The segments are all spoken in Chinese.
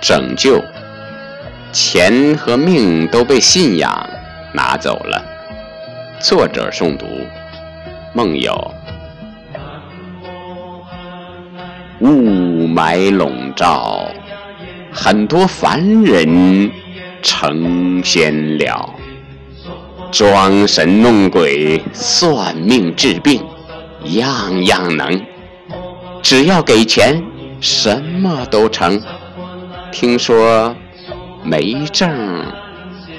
拯救，钱和命都被信仰拿走了。作者诵读：梦游。雾霾笼罩，很多凡人成仙了，装神弄鬼、算命治病，样样能。只要给钱，什么都成。听说没证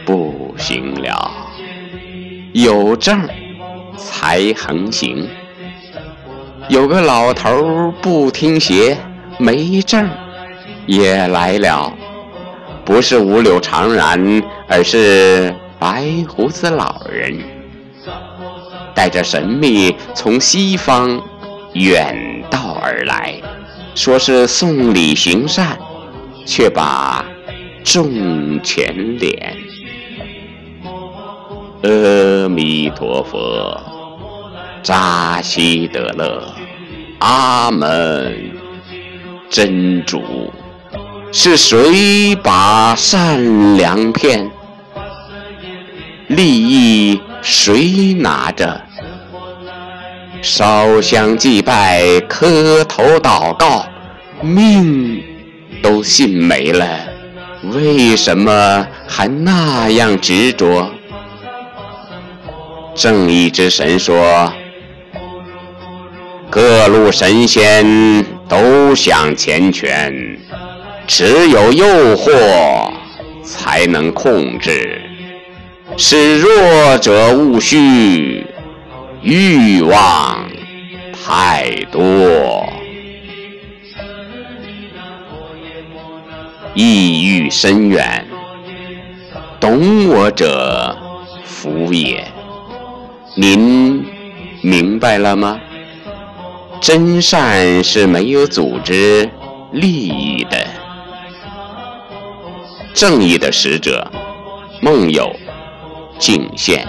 不行了，有证才横行。有个老头不听邪，没证也来了，不是五柳长髯，而是白胡子老人，带着神秘从西方远道而来，说是送礼行善，却把重钱敛。阿弥陀佛，扎西德勒。阿门，真主，是谁把善良骗？利益谁拿着？烧香祭拜，磕头祷告，命都信没了，为什么还那样执着？正义之神说。各路神仙都想钱权，只有诱惑才能控制，使弱者勿虚，欲望太多，意欲深远，懂我者福也。您明白了吗？真善是没有组织利益的，正义的使者，梦有敬献。